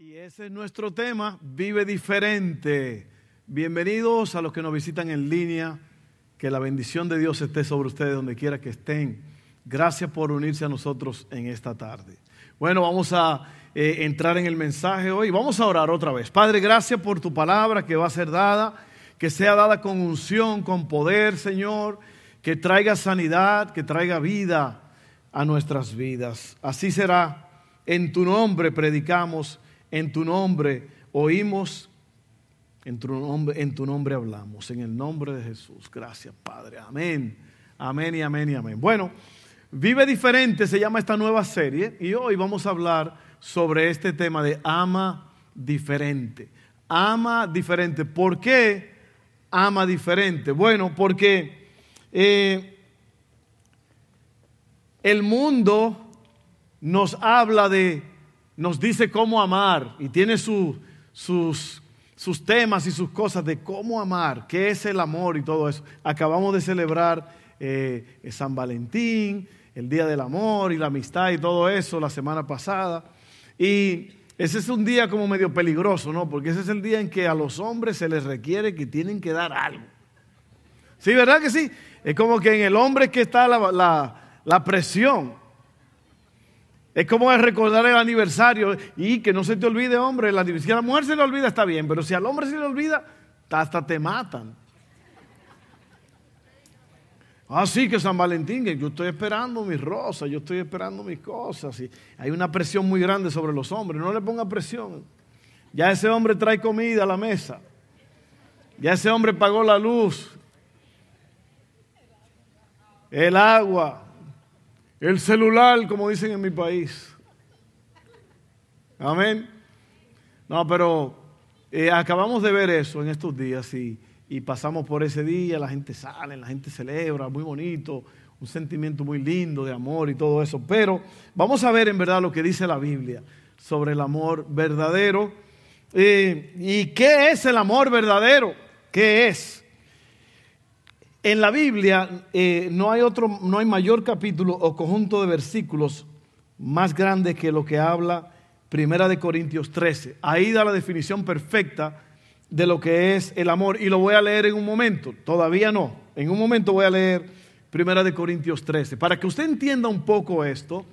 Y ese es nuestro tema, vive diferente. Bienvenidos a los que nos visitan en línea. Que la bendición de Dios esté sobre ustedes donde quiera que estén. Gracias por unirse a nosotros en esta tarde. Bueno, vamos a eh, entrar en el mensaje hoy. Vamos a orar otra vez. Padre, gracias por tu palabra que va a ser dada, que sea dada con unción, con poder, Señor, que traiga sanidad, que traiga vida a nuestras vidas. Así será. En tu nombre predicamos en tu nombre oímos, en tu nombre, en tu nombre hablamos, en el nombre de Jesús. Gracias, Padre. Amén. Amén y amén y amén. Bueno, Vive diferente se llama esta nueva serie y hoy vamos a hablar sobre este tema de ama diferente. Ama diferente. ¿Por qué ama diferente? Bueno, porque eh, el mundo nos habla de nos dice cómo amar y tiene sus, sus temas y sus cosas de cómo amar, qué es el amor y todo eso. Acabamos de celebrar eh, San Valentín, el Día del Amor y la amistad y todo eso la semana pasada. Y ese es un día como medio peligroso, ¿no? Porque ese es el día en que a los hombres se les requiere que tienen que dar algo. Sí, ¿verdad que sí? Es como que en el hombre que está la, la presión. Es como recordar el aniversario y que no se te olvide, hombre, el si a la mujer se le olvida está bien, pero si al hombre se le olvida, hasta te matan. Ah, sí, que San Valentín, que yo estoy esperando mis rosas, yo estoy esperando mis cosas. Y hay una presión muy grande sobre los hombres, no le ponga presión. Ya ese hombre trae comida a la mesa. Ya ese hombre pagó la luz, el agua, el celular, como dicen en mi país. Amén. No, pero eh, acabamos de ver eso en estos días y, pasamos por ese día, la gente sale, la gente celebra, muy bonito, un sentimiento muy lindo de amor y todo eso. Pero vamos a ver en verdad lo que dice la Biblia sobre el amor verdadero. Eh, ¿Y qué es el amor verdadero? ¿Qué es? En la Biblia eh, no, hay otro, no hay mayor capítulo o conjunto de versículos más grande que lo que habla Primera de Corintios 13. Ahí da la definición perfecta de lo que es el amor y lo voy a leer en un momento. Todavía no. En un momento voy a leer Primera de Corintios 13. Para que usted entienda un poco esto,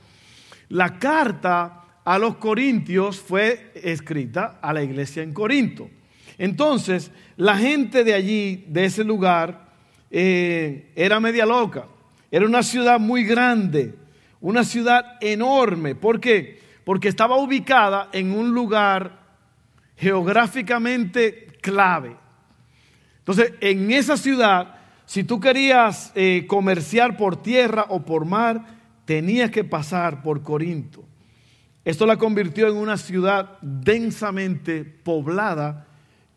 la carta a los corintios fue escrita a la iglesia en Corinto. Entonces, la gente de allí, de ese lugar, eh, era media loca. Era una ciudad muy grande, una ciudad enorme. ¿Por qué? Porque estaba ubicada en un lugar geográficamente clave. Entonces, en esa ciudad, si tú querías eh, comerciar por tierra o por mar, tenías que pasar por Corinto. Esto la convirtió en una ciudad densamente poblada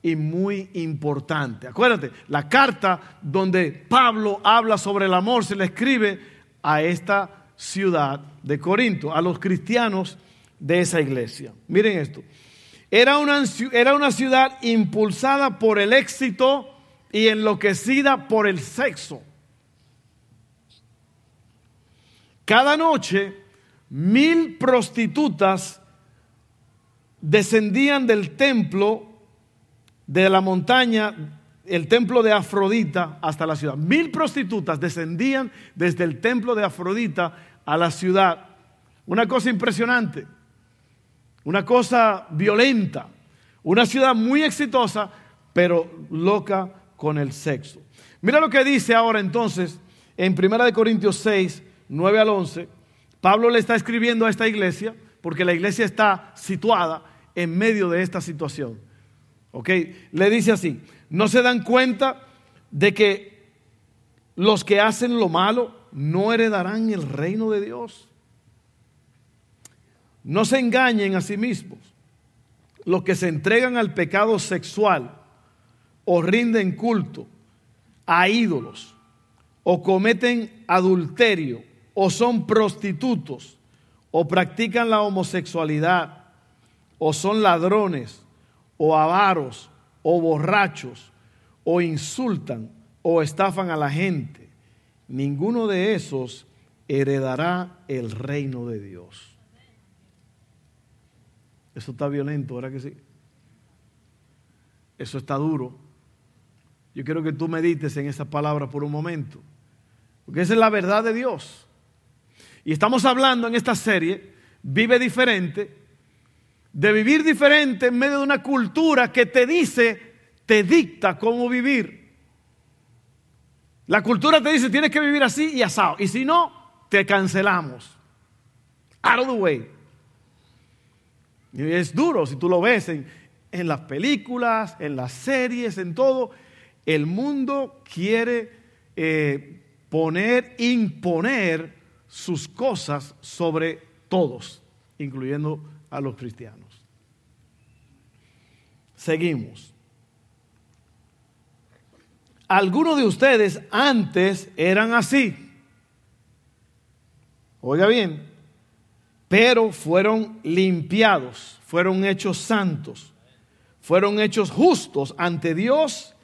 y muy importante. Acuérdate, la carta donde Pablo habla sobre el amor se le escribe a esta ciudad de Corinto, a los cristianos de esa iglesia. Miren esto. Era una, era una ciudad impulsada por el éxito y enloquecida por el sexo. Cada noche, mil prostitutas descendían del templo de la montaña, el templo de Afrodita, hasta la ciudad. Mil prostitutas descendían desde el templo de Afrodita a la ciudad. Una cosa impresionante, una cosa violenta, una ciudad muy exitosa, pero loca con el sexo. Mira lo que dice ahora entonces en 1 Corintios 6, 9 al 11. Pablo le está escribiendo a esta iglesia porque la iglesia está situada en medio de esta situación. ¿Ok? Le dice así, ¿no se dan cuenta de que los que hacen lo malo no heredarán el reino de Dios? No se engañen a sí mismos. Los que se entregan al pecado sexual o rinden culto a ídolos o cometen adulterio o son prostitutos o practican la homosexualidad o son ladrones o avaros o borrachos o insultan o estafan a la gente, ninguno de esos heredará el reino de Dios. Eso está violento, ¿verdad que sí? Eso está duro. Yo quiero que tú medites en esa palabra por un momento. Porque esa es la verdad de Dios. Y estamos hablando en esta serie, Vive diferente, de vivir diferente en medio de una cultura que te dice, te dicta cómo vivir. La cultura te dice, tienes que vivir así y asado. Y si no, te cancelamos. Out of the way. Es duro si tú lo ves en, en las películas, en las series, en todo. El mundo quiere eh, poner, imponer sus cosas sobre todos, incluyendo a los cristianos. Seguimos. Algunos de ustedes antes eran así. Oiga bien, pero fueron limpiados, fueron hechos santos, fueron hechos justos ante Dios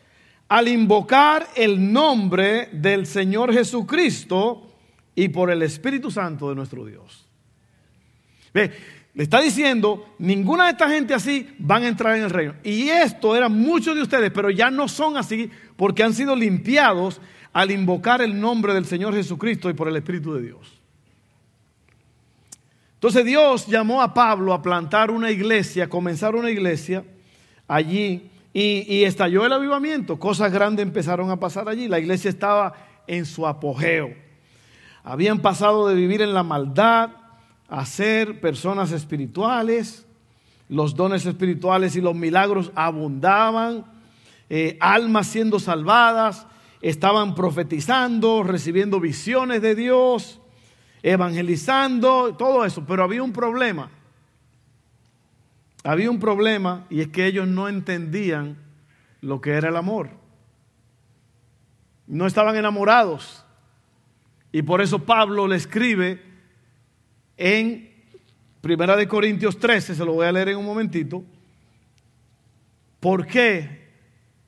al invocar el nombre del Señor Jesucristo y por el Espíritu Santo de nuestro Dios. Ve, le está diciendo, ninguna de esta gente así van a entrar en el reino. Y esto eran muchos de ustedes, pero ya no son así porque han sido limpiados al invocar el nombre del Señor Jesucristo y por el Espíritu de Dios. Entonces Dios llamó a Pablo a plantar una iglesia, a comenzar una iglesia allí y, estalló el avivamiento. Cosas grandes empezaron a pasar allí. La iglesia estaba en su apogeo. Habían pasado de vivir en la maldad a ser personas espirituales. Los dones espirituales y los milagros abundaban. Eh, almas siendo salvadas. Estaban profetizando, recibiendo visiones de Dios, evangelizando, todo eso. Pero había un problema había un problema y es que ellos no entendían lo que era el amor. No estaban enamorados. Y por eso Pablo le escribe en Primera de Corintios 13, se lo voy a leer en un momentito. ¿Por qué?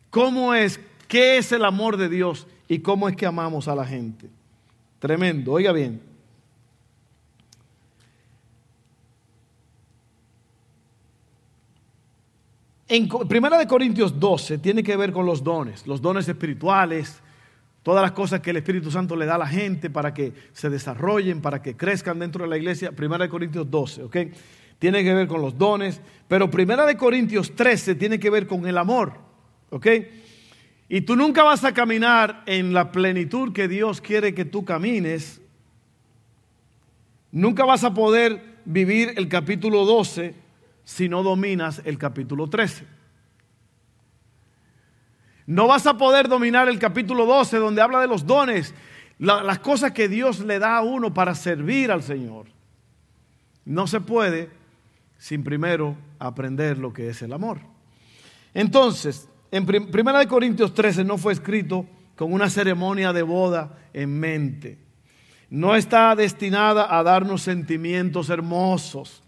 ¿Cómo es? ¿Qué es el amor de Dios? ¿Y cómo es que amamos a la gente? Tremendo, oiga bien. En Primera de Corintios 12 tiene que ver con los dones, los dones espirituales, todas las cosas que el Espíritu Santo le da a la gente para que se desarrollen, para que crezcan dentro de la iglesia. Primera de Corintios 12, ¿ok? Tiene que ver con los dones, pero Primera de Corintios 13 tiene que ver con el amor, ¿ok? Y tú nunca vas a caminar en la plenitud que Dios quiere que tú camines. Nunca vas a poder vivir el capítulo 12 si no dominas el capítulo 13. No vas a poder dominar el capítulo 12 donde habla de los dones, las cosas que Dios le da a uno para servir al Señor. No se puede sin primero aprender lo que es el amor. Entonces, en 1 Corintios 13 no fue escrito con una ceremonia de boda en mente. No está destinada a darnos sentimientos hermosos.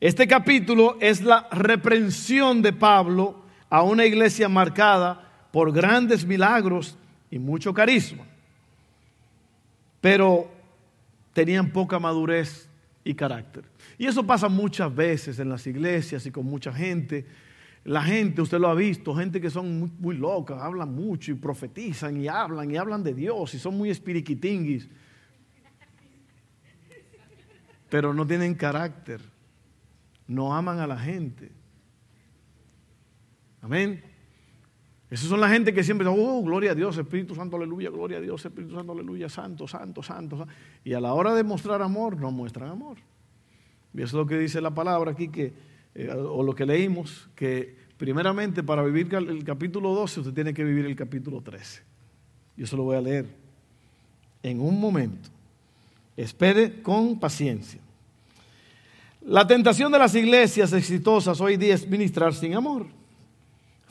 Este capítulo es la reprensión de Pablo a una iglesia marcada por grandes milagros y mucho carisma. Pero tenían poca madurez y carácter. Y eso pasa muchas veces en las iglesias y con mucha gente. La gente, usted lo ha visto, gente que son muy, muy locas, hablan mucho y profetizan y hablan y hablan de Dios y son muy espiriquitinguis, pero no tienen carácter no aman a la gente. Amén. Esas son la gente que siempre dicen, oh, gloria a Dios, Espíritu Santo, aleluya, gloria a Dios, Espíritu Santo, aleluya, santo, santo, santo. Y a la hora de mostrar amor, no muestran amor. Y eso es lo que dice la palabra aquí, que, eh, o lo que leímos, que primeramente para vivir el capítulo 12 usted tiene que vivir el capítulo 13. Yo se lo voy a leer en un momento. Espere con paciencia. La tentación de las iglesias exitosas hoy día es ministrar sin amor.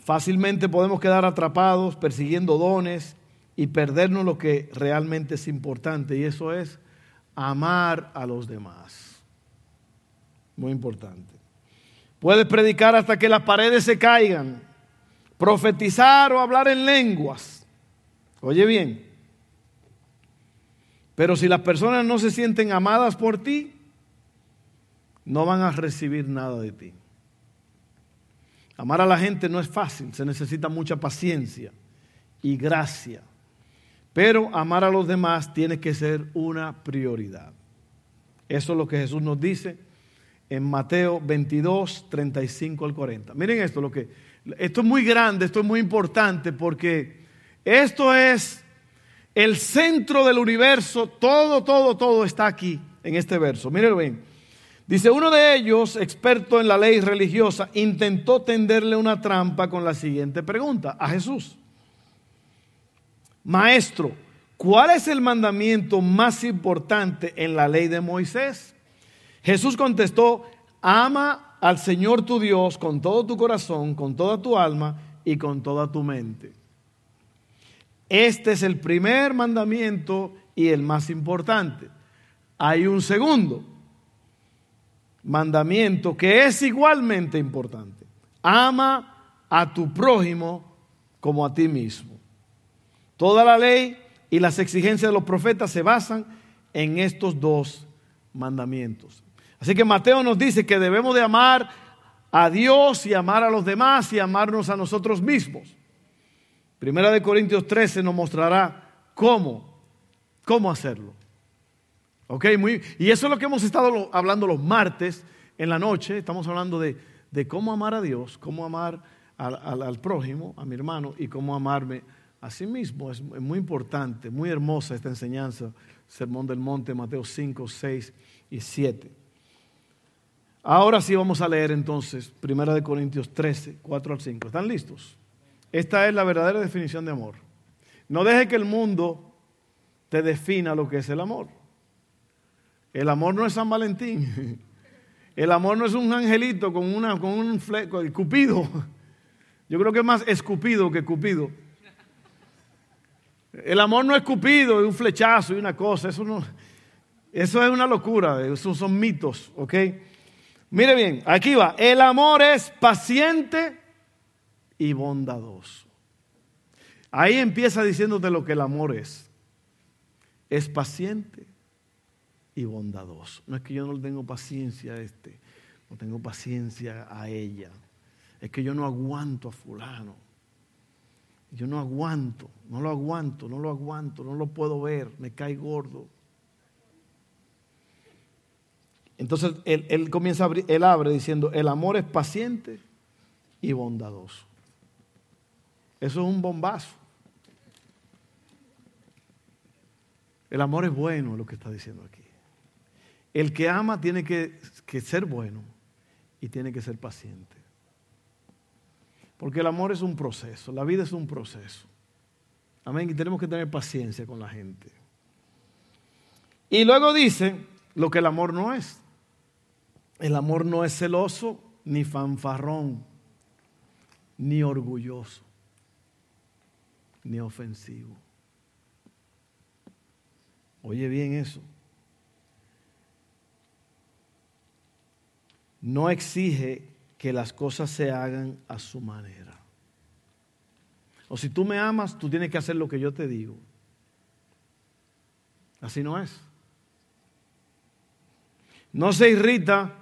Fácilmente podemos quedar atrapados persiguiendo dones y perdernos lo que realmente es importante y eso es amar a los demás. Muy importante. Puedes predicar hasta que las paredes se caigan, profetizar o hablar en lenguas. Oye bien, pero si las personas no se sienten amadas por ti, no van a recibir nada de ti. Amar a la gente no es fácil, se necesita mucha paciencia y gracia. Pero amar a los demás tiene que ser una prioridad. Eso es lo que Jesús nos dice en Mateo 22, 35 al 40. Miren esto, lo que, esto es muy grande, esto es muy importante porque esto es el centro del universo, todo, todo, todo está aquí en este verso. Miren bien. Dice, uno de ellos, experto en la ley religiosa, intentó tenderle una trampa con la siguiente pregunta a Jesús. Maestro, ¿cuál es el mandamiento más importante en la ley de Moisés? Jesús contestó, ama al Señor tu Dios con todo tu corazón, con toda tu alma y con toda tu mente. Este es el primer mandamiento y el más importante. Hay un segundo mandamiento que es igualmente importante. Ama a tu prójimo como a ti mismo. Toda la ley y las exigencias de los profetas se basan en estos dos mandamientos. Así que Mateo nos dice que debemos de amar a Dios y amar a los demás y amarnos a nosotros mismos. Primera de Corintios 13 nos mostrará cómo, cómo hacerlo. ¿Ok? Muy, y eso es lo que hemos estado hablando los martes en la noche. Estamos hablando de, cómo amar a Dios, cómo amar al, prójimo, a mi hermano, y cómo amarme a sí mismo. Es, muy importante, muy hermosa esta enseñanza. Sermón del Monte, Mateo 5, 6 y 7. Ahora sí vamos a leer entonces Primera de Corintios 13, 4 al 5. ¿Están listos? Esta es la verdadera definición de amor. No deje que el mundo te defina lo que es el amor. El amor no es San Valentín. El amor no es un angelito con, una, con un fleco, el cupido. Yo creo que es más escupido que cupido. El amor no es cupido, es un flechazo y una cosa. Eso, no, eso es una locura, esos son mitos, ¿ok? Mire bien, aquí va. El amor es paciente y bondadoso. Ahí empieza diciéndote lo que el amor es. Es paciente y bondadoso. No es que yo no tengo paciencia a este, no tengo paciencia a ella. Es que yo no aguanto a fulano. Yo no aguanto, no lo aguanto, no lo aguanto, no lo puedo ver, me cae gordo. Entonces él, él comienza a abrir, él abre diciendo, el amor es paciente y bondadoso. Eso es un bombazo. El amor es bueno, lo que está diciendo aquí. El que ama tiene que, ser bueno y tiene que ser paciente. Porque el amor es un proceso, la vida es un proceso. Amén, y tenemos que tener paciencia con la gente. Y luego dice lo que el amor no es. El amor no es celoso, ni fanfarrón, ni orgulloso, ni ofensivo. Oye bien eso. No exige que las cosas se hagan a su manera. O si tú me amas, tú tienes que hacer lo que yo te digo. Así no es. No se irrita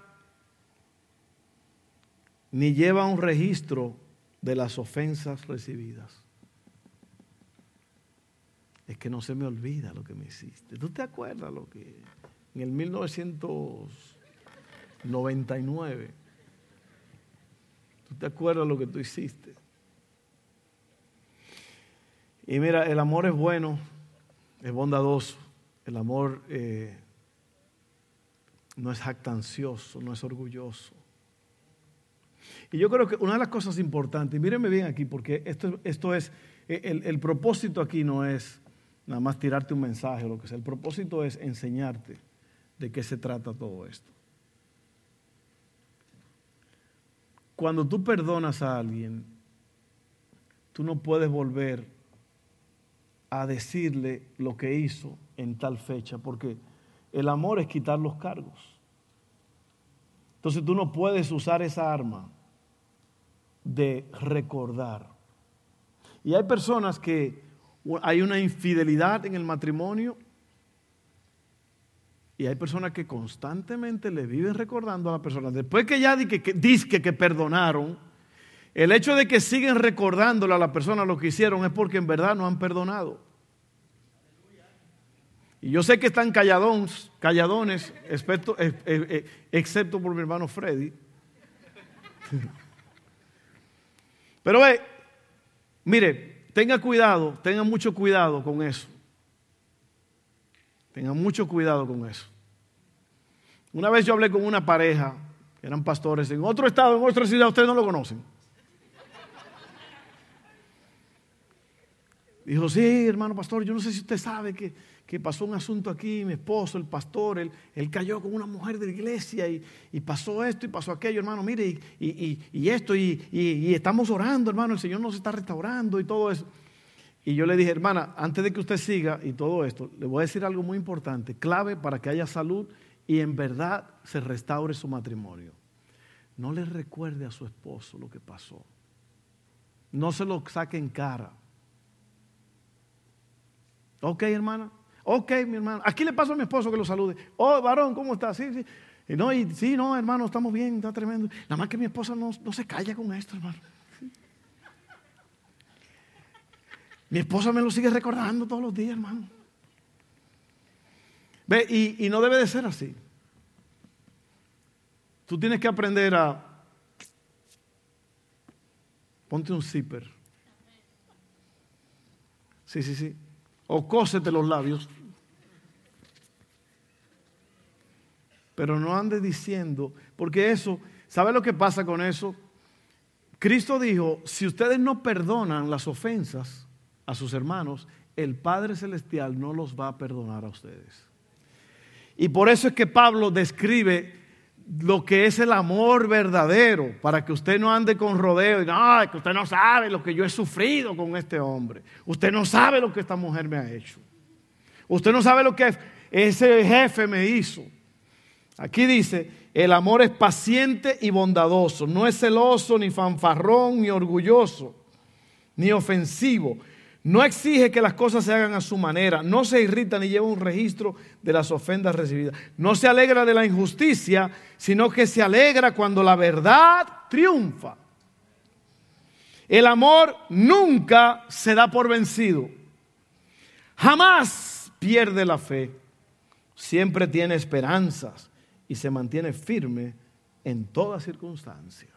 ni lleva un registro de las ofensas recibidas. Es que no se me olvida lo que me hiciste. ¿Tú te acuerdas lo que en el 1900 99. ¿Tú te acuerdas lo que tú hiciste? Y mira, el amor es bueno, es bondadoso. El amor eh, no es jactancioso, no es orgulloso. Y yo creo que una de las cosas importantes, mírenme bien aquí, porque esto, esto es, el, el propósito aquí no es nada más tirarte un mensaje o lo que sea, el propósito es enseñarte de qué se trata todo esto. Cuando tú perdonas a alguien, tú no puedes volver a decirle lo que hizo en tal fecha, porque el amor es quitar los cargos. Entonces tú no puedes usar esa arma de recordar. Y hay personas que hay una infidelidad en el matrimonio y hay personas que constantemente le viven recordando a la persona. Después que ya dice que, que, que perdonaron, El hecho de que siguen recordándole a la persona lo que hicieron es porque en verdad no han perdonado. Y yo sé que están calladones, calladones, excepto, eh, eh, eh, excepto por mi hermano Freddy. Pero ve, mire, tenga cuidado, tenga mucho cuidado con eso. Tenga mucho cuidado con eso. Una vez yo hablé con una pareja, eran pastores, en otro estado, en otra ciudad, ustedes no lo conocen. Dijo, sí, hermano pastor, yo no sé si usted sabe que, pasó un asunto aquí, mi esposo, el pastor, él, él cayó con una mujer de la iglesia y, pasó esto y pasó aquello, hermano, mire, y, esto, y, estamos orando, hermano, el Señor nos está restaurando y todo eso. Y yo le dije, hermana, antes de que usted siga y todo esto, le voy a decir algo muy importante, clave para que haya salud y en verdad se restaure su matrimonio. No le recuerde a su esposo lo que pasó. No se lo saque en cara. Ok, hermana. Ok, mi hermano. Aquí le paso a mi esposo que lo salude. Oh, varón, ¿cómo está? Sí, sí. Y no, sí, no, hermano, estamos bien, está tremendo. Nada más que mi esposa no, no se calla con esto, hermano. Mi esposa me lo sigue recordando todos los días, hermano. Ve, y, no debe de ser así. Tú tienes que aprender a... Ponte un zipper. Sí, sí, sí. O cósete los labios. Pero no andes diciendo, porque eso, ¿sabe lo que pasa con eso? Cristo dijo, si ustedes no perdonan las ofensas, a sus hermanos, el Padre Celestial no los va a perdonar a ustedes. Y por eso es que Pablo describe lo que es el amor verdadero, para que usted no ande con rodeo y no, que usted no sabe lo que yo he sufrido con este hombre. Usted no sabe lo que esta mujer me ha hecho. Usted no sabe lo que ese jefe me hizo. Aquí dice, el amor es paciente y bondadoso, no es celoso, ni fanfarrón, ni orgulloso, ni ofensivo no exige que las cosas se hagan a su manera, no se irrita ni lleva un registro de las ofendas recibidas. No se alegra de la injusticia, sino que se alegra cuando la verdad triunfa. El amor nunca se da por vencido. Jamás pierde la fe. Siempre tiene esperanzas y se mantiene firme en todas circunstancias.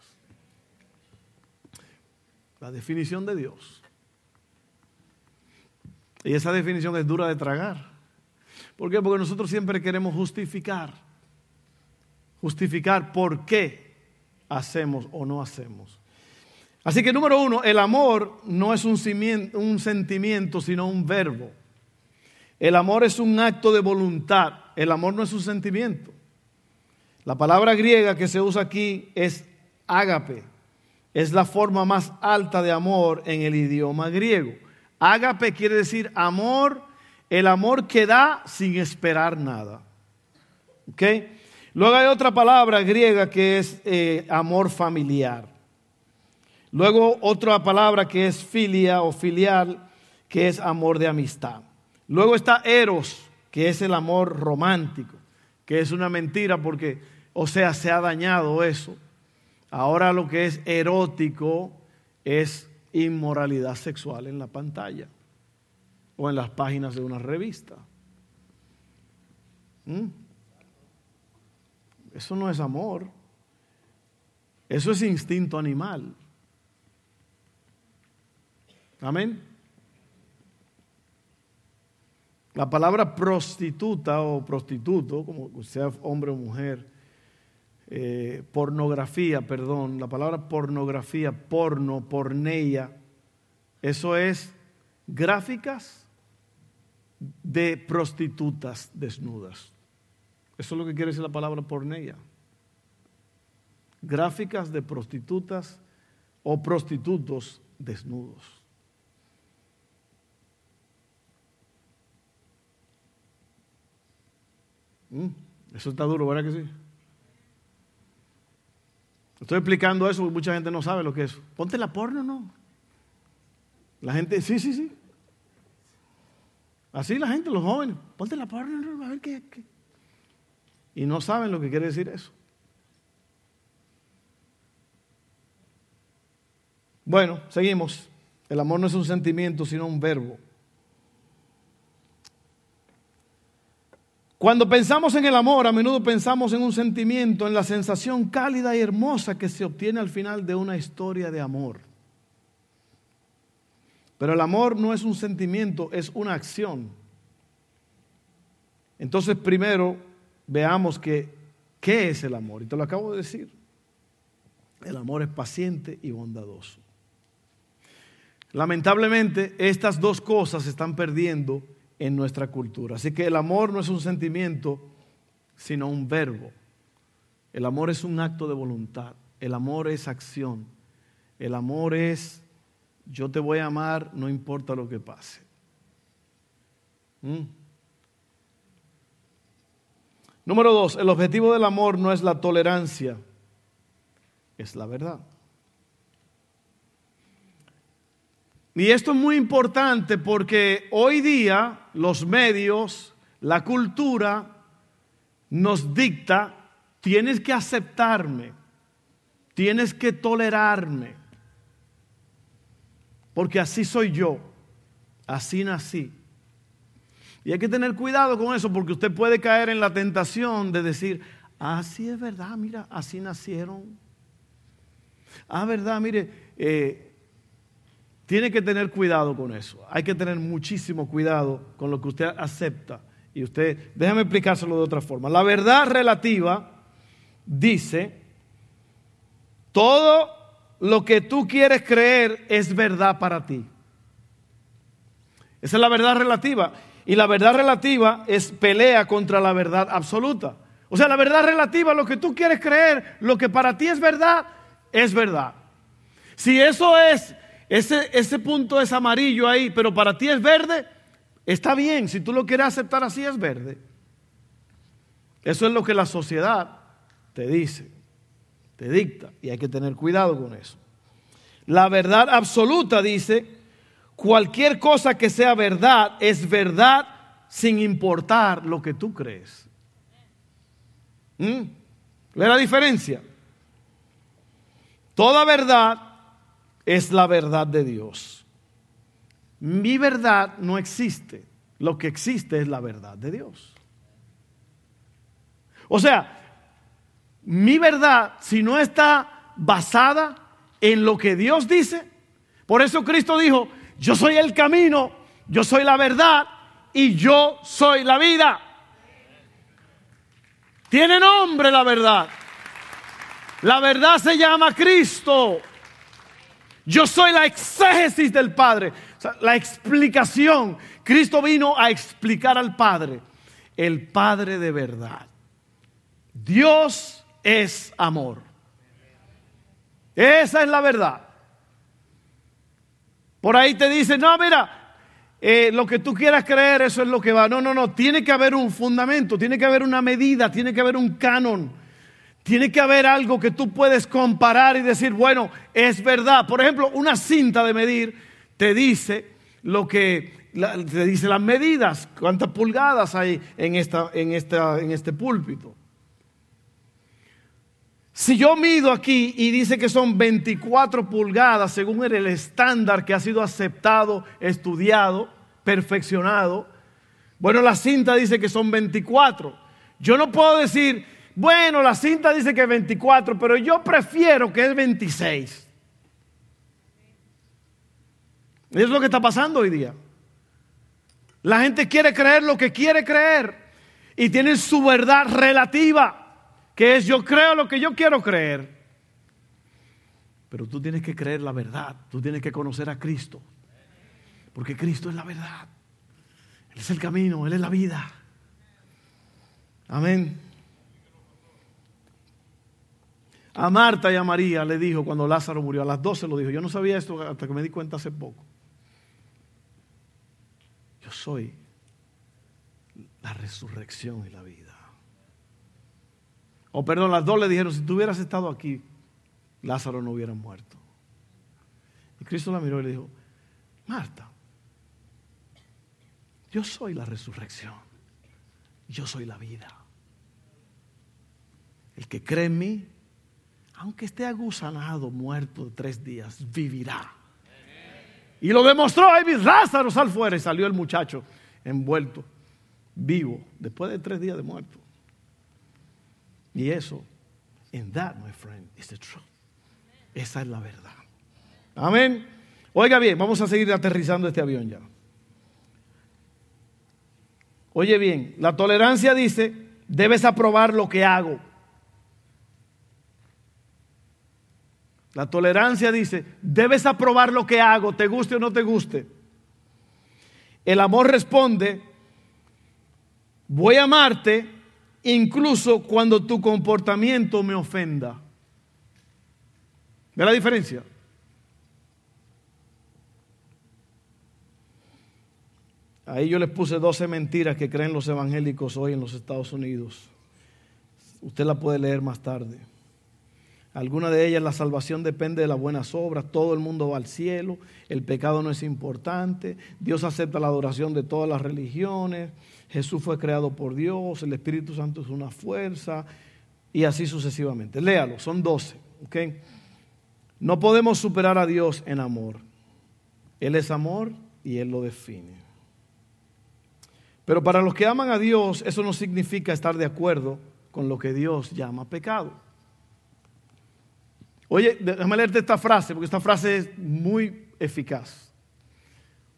La definición de Dios. Y esa definición es dura de tragar. ¿Por qué? Porque nosotros siempre queremos justificar. Justificar por qué hacemos o no hacemos. Así que número uno, el amor no es un, un sentimiento, sino un verbo. El amor es un acto de voluntad. El amor no es un sentimiento. La palabra griega que se usa aquí es ágape. Es la forma más alta de amor en el idioma griego. Ágape quiere decir amor, el amor que da sin esperar nada. ¿Ok? Luego hay otra palabra griega que es eh, amor familiar. Luego otra palabra que es filia o filial, que es amor de amistad. Luego está eros, que es el amor romántico, que es una mentira porque, o sea, se ha dañado eso. Ahora lo que es erótico es inmoralidad sexual en la pantalla o en las páginas de una revista. ¿Mm? Eso no es amor. Eso es instinto animal. Amén. La palabra prostituta o prostituto, como sea hombre o mujer, eh, pornografía, perdón, la palabra pornografía, porno, porneia, eso es gráficas de prostitutas desnudas. Eso es lo que quiere decir la palabra porneia. Gráficas de prostitutas o prostitutos desnudos. Mm, eso está duro, ¿verdad que sí? Estoy explicando eso porque mucha gente no sabe lo que es. Ponte la porno, ¿no? La gente, sí, sí, sí. Así la gente, los jóvenes, ponte la porno, ¿no? a ver qué, qué. Y no saben lo que quiere decir eso. Bueno, seguimos. El amor no es un sentimiento, sino un verbo. Cuando pensamos en el amor, a menudo pensamos en un sentimiento, en la sensación cálida y hermosa que se obtiene al final de una historia de amor. Pero el amor no es un sentimiento, es una acción. Entonces, primero, veamos qué es el amor. Y te lo acabo de decir. El amor es paciente y bondadoso. Lamentablemente, estas dos cosas se están perdiendo en nuestra cultura. Así que el amor no es un sentimiento, sino un verbo. El amor es un acto de voluntad. El amor es acción. El amor es, yo te voy a amar no importa lo que pase. ¿Mm? Número dos, el objetivo del amor no es la tolerancia, es la verdad. Y esto es muy importante porque hoy día los medios, la cultura nos dicta, tienes que aceptarme, tienes que tolerarme, porque así soy yo, así nací. Y hay que tener cuidado con eso porque usted puede caer en la tentación de decir, así es verdad, mira, así nacieron. Ah, verdad, mire, eh, tiene que tener cuidado con eso. Hay que tener muchísimo cuidado con lo que usted acepta. Y usted, déjame explicárselo de otra forma. La verdad relativa dice, todo lo que tú quieres creer es verdad para ti. Esa es la verdad relativa. Y la verdad relativa es pelea contra la verdad absoluta. O sea, la verdad relativa, lo que tú quieres creer, lo que para ti es verdad, es verdad. Si eso es ese, punto es amarillo ahí, pero para ti es verde, está bien. Si tú lo quieres aceptar así, es verde. Eso es lo que la sociedad te dice, te dicta, y hay que tener cuidado con eso. La verdad absoluta dice, cualquier cosa que sea verdad es verdad sin importar lo que tú crees. ¿Mm? ¿Ve la diferencia? Toda verdad es la verdad de Dios. Mi verdad no existe. Lo que existe es la verdad de Dios. O sea, mi verdad, si no está basada en lo que Dios dice, por eso Cristo dijo, yo soy el camino, yo soy la verdad y yo soy la vida. Tiene nombre la verdad. La verdad se llama Cristo. Yo soy la exégesis del Padre, la explicación. Cristo vino a explicar al Padre, el Padre de verdad. Dios es amor. Esa es la verdad. Por ahí te dicen, no, mira, eh, lo que tú quieras creer, eso es lo que va. No, no, no, tiene que haber un fundamento, tiene que haber una medida, tiene que haber un canon. Tiene que haber algo que tú puedes comparar y decir, bueno, es verdad. Por ejemplo, una cinta de medir te dice lo que te dice las medidas, cuántas pulgadas hay en, esta, en, esta, en este púlpito. Si yo mido aquí y dice que son 24 pulgadas según el estándar que ha sido aceptado, estudiado, perfeccionado, bueno, la cinta dice que son 24. Yo no puedo decir, bueno, la cinta dice que es 24, pero yo prefiero que es 26. Es lo que está pasando hoy día. La gente quiere creer lo que quiere creer y tienen su verdad relativa, que es yo creo lo que yo quiero creer. Pero tú tienes que creer la verdad, tú tienes que conocer a Cristo, porque Cristo es la verdad. Él es el camino, Él es la vida. Amén. A Marta y a María le dijo cuando Lázaro murió, a las 12 lo dijo. Yo no sabía esto hasta que me di cuenta hace poco. Yo soy la resurrección y la vida. O perdón, las dos le dijeron, si tú hubieras estado aquí, Lázaro no hubiera muerto. Y Cristo la miró y le dijo, Marta, yo soy la resurrección, yo soy la vida. El que cree en mí, aunque esté agusanado, muerto de tres días, vivirá. Y lo demostró ahí, Lázaro sal fuera y salió el muchacho envuelto, vivo, después de tres días de muerto. Y eso, and that, my friend, is the truth. Esa es la verdad. Amén. Oiga bien, vamos a seguir aterrizando este avión ya. Oye bien, la tolerancia dice, debes aprobar lo que hago. La tolerancia dice, debes aprobar lo que hago, te guste o no te guste. El amor responde, voy a amarte incluso cuando tu comportamiento me ofenda. ¿Ve la diferencia? Ahí yo les puse 12 mentiras que creen los evangélicos hoy en los Estados Unidos. Usted la puede leer más tarde. Alguna de ellas, la salvación depende de las buenas obras, todo el mundo va al cielo, el pecado no es importante, Dios acepta la adoración de todas las religiones, Jesús fue creado por Dios, el Espíritu Santo es una fuerza, y así sucesivamente. Léalo, son 12. No podemos superar a Dios en amor. Él es amor y Él lo define. Pero para los que aman a Dios, eso no significa estar de acuerdo con lo que Dios llama pecado. Oye, déjame leerte esta frase, porque esta frase es muy eficaz.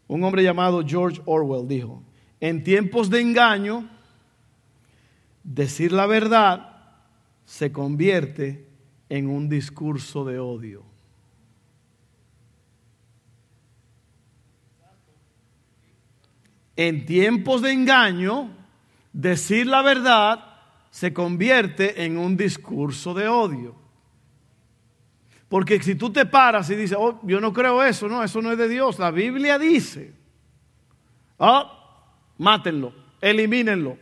Un hombre llamado George Orwell dijo, en tiempos de engaño, decir la verdad se convierte en un discurso de odio. en tiempos de engaño, decir la verdad se convierte en un discurso de odio. Porque si tú te paras y dices, oh, yo no creo eso, no, eso no es de Dios. La Biblia dice, oh, mátenlo, elimínenlo,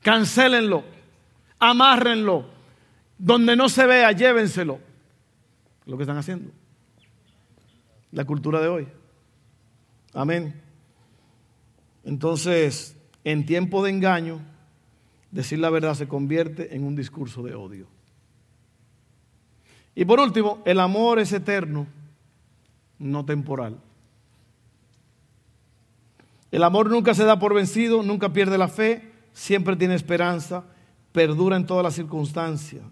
cancélenlo, amárrenlo, donde no se vea, llévenselo. Lo que están haciendo. La cultura de hoy. Amén. Entonces, en tiempo de engaño, decir la verdad se convierte en un discurso de odio. Y por último, el amor es eterno, no temporal. El amor nunca se da por vencido, nunca pierde la fe, siempre tiene esperanza, perdura en todas las circunstancias.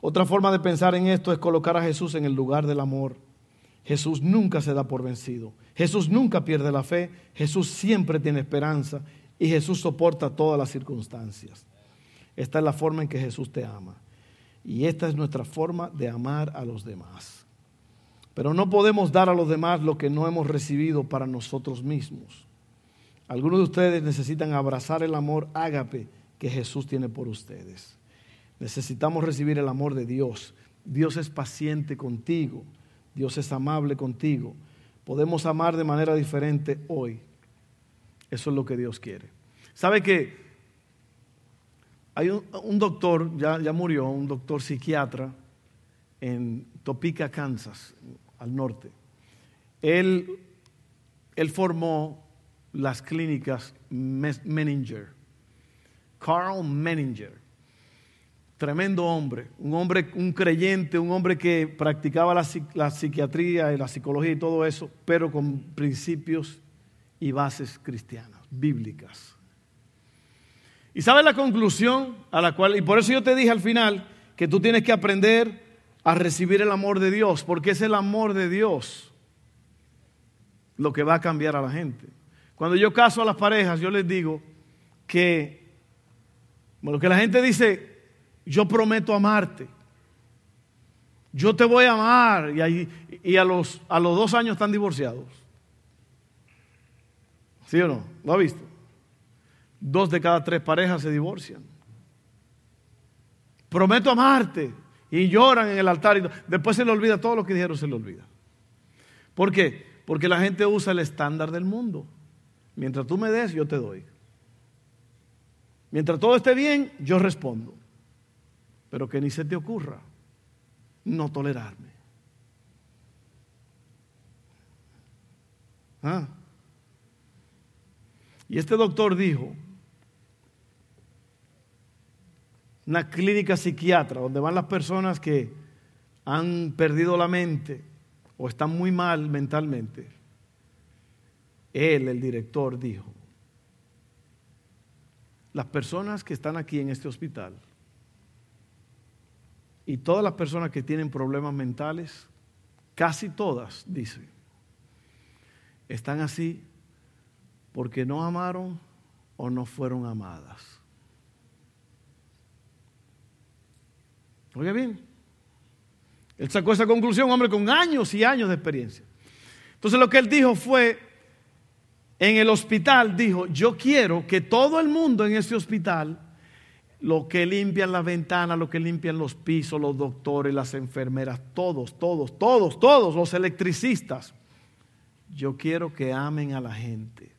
Otra forma de pensar en esto es colocar a Jesús en el lugar del amor. Jesús nunca se da por vencido. Jesús nunca pierde la fe. Jesús siempre tiene esperanza. Y Jesús soporta todas las circunstancias. Esta es la forma en que Jesús te ama. Y esta es nuestra forma de amar a los demás. Pero no podemos dar a los demás lo que no hemos recibido para nosotros mismos. Algunos de ustedes necesitan abrazar el amor ágape que Jesús tiene por ustedes. Necesitamos recibir el amor de Dios. Dios es paciente contigo. Dios es amable contigo. Podemos amar de manera diferente hoy. Eso es lo que Dios quiere. ¿Sabe que hay un, doctor, ya, ya, murió, un doctor psiquiatra en Topeka, Kansas, al norte? Él, él formó las clínicas Menninger. Carl Menninger. Tremendo hombre, un hombre, un creyente, un hombre que practicaba la, la, psiquiatría y la psicología y todo eso, pero con principios y bases cristianas, bíblicas. ¿Y sabes la conclusión a la cual, y por eso yo te dije al final, que tú tienes que aprender a recibir el amor de Dios, porque es el amor de Dios lo que va a cambiar a la gente. Cuando yo caso a las parejas, yo les digo que, bueno, que la gente dice, yo prometo amarte. Yo te voy a amar. Y, y a, los, a los dos años están divorciados. ¿Sí o no? ¿Lo ha visto? Dos de cada tres parejas se divorcian. Prometo amarte. Y lloran en el altar. Y después se le olvida todo lo que dijeron, se le olvida. ¿Por qué? Porque la gente usa el estándar del mundo. Mientras tú me des, yo te doy. Mientras todo esté bien, yo respondo pero que ni se te ocurra no tolerarme. ¿Ah? Y este doctor dijo, una clínica psiquiatra donde van las personas que han perdido la mente o están muy mal mentalmente, él, el director, dijo, las personas que están aquí en este hospital y todas las personas que tienen problemas mentales, casi todas, dice, están así porque no amaron o no fueron amadas. Oiga bien, él sacó esa conclusión, hombre con años y años de experiencia. Entonces lo que él dijo fue, en el hospital dijo, yo quiero que todo el mundo en ese hospital, lo que limpian las ventanas, lo que limpian los pisos, los doctores, las enfermeras, todos, todos, todos, todos, los electricistas, yo quiero que amen a la gente,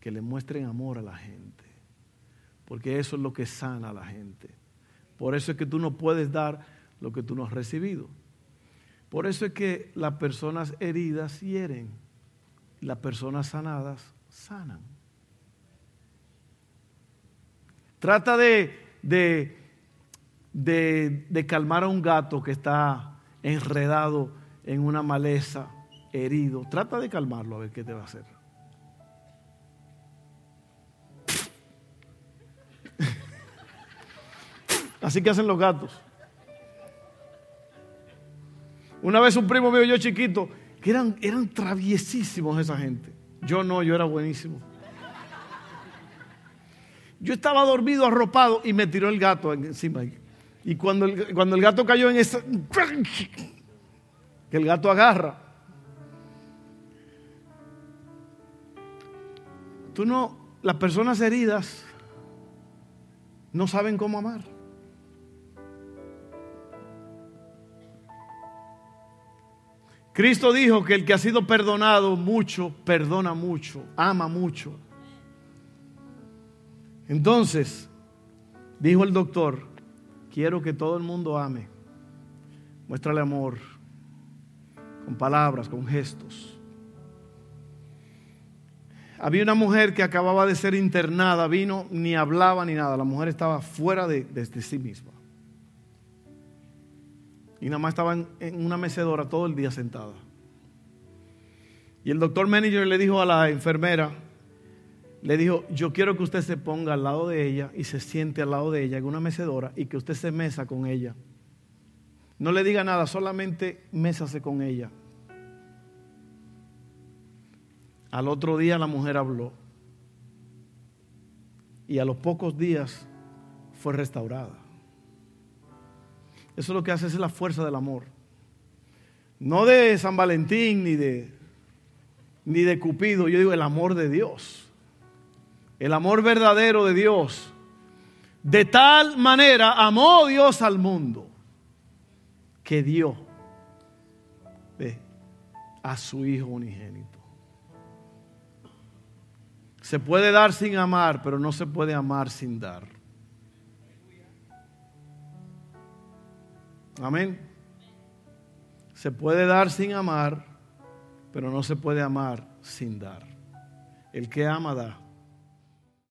que le muestren amor a la gente, porque eso es lo que sana a la gente. Por eso es que tú no puedes dar lo que tú no has recibido. Por eso es que las personas heridas hieren las personas sanadas sanan. Trata de, de, de, calmar a un gato que está enredado en una maleza, herido. Trata de calmarlo a ver qué te va a hacer. Así que hacen los gatos. Una vez un primo mío, yo chiquito, que eran, eran traviesísimos esa gente. Yo no, yo era buenísimo. Yo estaba dormido, arropado, y me tiró el gato encima. Y cuando el, cuando el gato cayó en esa... Que el gato agarra. Tú no, las personas heridas no saben cómo amar. Cristo dijo que el que ha sido perdonado mucho, perdona mucho, ama mucho. Entonces, dijo el doctor, quiero que todo el mundo ame. Muéstrale amor, con palabras, con gestos. Había una mujer que acababa de ser internada, vino, ni hablaba ni nada. La mujer estaba fuera de, de sí misma y nada más estaba en, una mecedora todo el día sentada. Y el doctor manager le dijo a la enfermera, le dijo, yo quiero que usted se ponga al lado de ella y se siente al lado de ella en una mecedora y que usted se mesa con ella. No le diga nada, solamente mésase con ella. Al otro día la mujer habló y a los pocos días fue restaurada. Eso es lo que hace es la fuerza del amor. No de San Valentín ni de, ni de Cupido, yo digo el amor de Dios. El amor verdadero de Dios. De tal manera amó Dios al mundo que dio a su Hijo unigénito. Se puede dar sin amar, pero no se puede amar sin dar. Amén. Se puede dar sin amar, pero no se puede amar sin dar. El que ama da.